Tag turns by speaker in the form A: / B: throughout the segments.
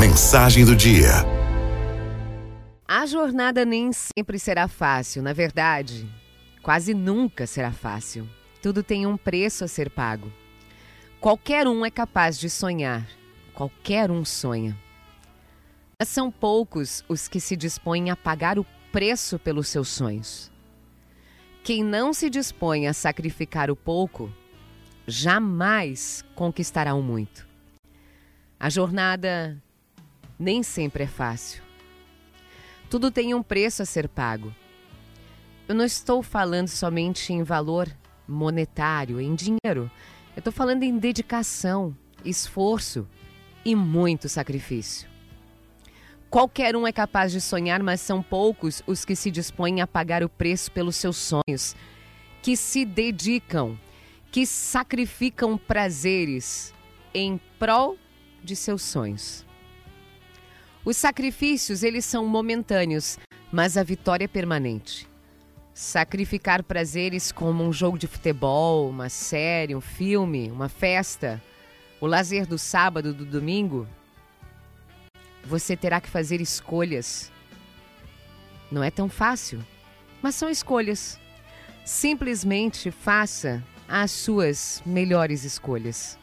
A: Mensagem do dia.
B: A jornada nem sempre será fácil, na verdade, quase nunca será fácil. Tudo tem um preço a ser pago. Qualquer um é capaz de sonhar, qualquer um sonha. Mas são poucos os que se dispõem a pagar o preço pelos seus sonhos. Quem não se dispõe a sacrificar o pouco, jamais conquistará o muito. A jornada nem sempre é fácil. Tudo tem um preço a ser pago. Eu não estou falando somente em valor monetário, em dinheiro. Eu estou falando em dedicação, esforço e muito sacrifício. Qualquer um é capaz de sonhar, mas são poucos os que se dispõem a pagar o preço pelos seus sonhos, que se dedicam, que sacrificam prazeres em prol de seus sonhos. Os sacrifícios, eles são momentâneos, mas a vitória é permanente. Sacrificar prazeres como um jogo de futebol, uma série, um filme, uma festa, o lazer do sábado, do domingo, você terá que fazer escolhas. Não é tão fácil, mas são escolhas. Simplesmente faça as suas melhores escolhas.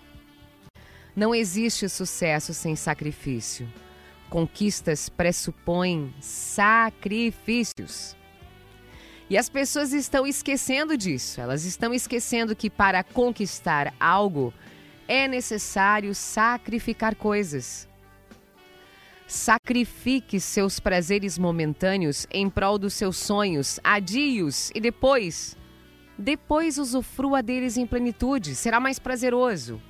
B: Não existe sucesso sem sacrifício. Conquistas pressupõem sacrifícios. E as pessoas estão esquecendo disso. Elas estão esquecendo que para conquistar algo é necessário sacrificar coisas. Sacrifique seus prazeres momentâneos em prol dos seus sonhos, adie-os e depois, depois usufrua deles em plenitude. Será mais prazeroso.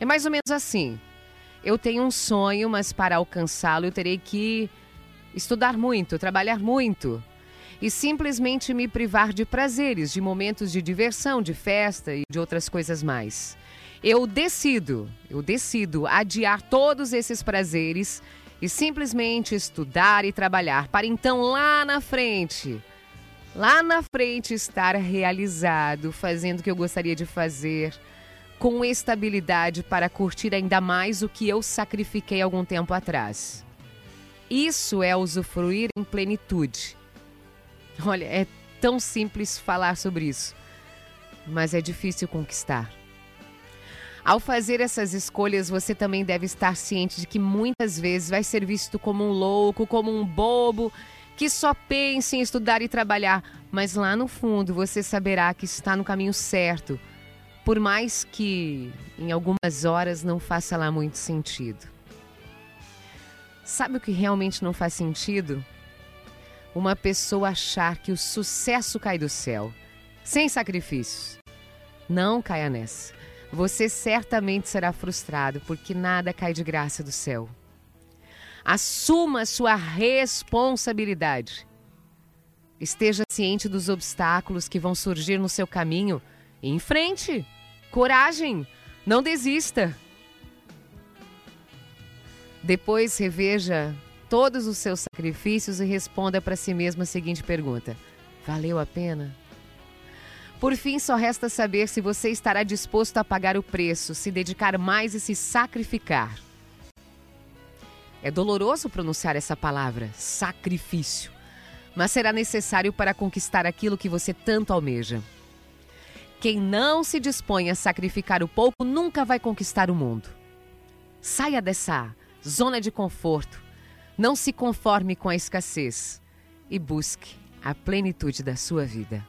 B: É mais ou menos assim. Eu tenho um sonho, mas para alcançá-lo eu terei que estudar muito, trabalhar muito e simplesmente me privar de prazeres, de momentos de diversão, de festa e de outras coisas mais. Eu decido, eu decido adiar todos esses prazeres e simplesmente estudar e trabalhar para então lá na frente, lá na frente estar realizado, fazendo o que eu gostaria de fazer com estabilidade para curtir ainda mais o que eu sacrifiquei algum tempo atrás. Isso é usufruir em plenitude. Olha, é tão simples falar sobre isso, mas é difícil conquistar. Ao fazer essas escolhas, você também deve estar ciente de que muitas vezes vai ser visto como um louco, como um bobo, que só pensa em estudar e trabalhar, mas lá no fundo você saberá que está no caminho certo por mais que em algumas horas não faça lá muito sentido. Sabe o que realmente não faz sentido? Uma pessoa achar que o sucesso cai do céu, sem sacrifícios. Não caia nessa. Você certamente será frustrado, porque nada cai de graça do céu. Assuma sua responsabilidade. Esteja ciente dos obstáculos que vão surgir no seu caminho e em frente. Coragem, não desista. Depois reveja todos os seus sacrifícios e responda para si mesmo a seguinte pergunta: Valeu a pena? Por fim, só resta saber se você estará disposto a pagar o preço, se dedicar mais e se sacrificar. É doloroso pronunciar essa palavra, sacrifício, mas será necessário para conquistar aquilo que você tanto almeja. Quem não se dispõe a sacrificar o pouco nunca vai conquistar o mundo. Saia dessa zona de conforto. Não se conforme com a escassez e busque a plenitude da sua vida.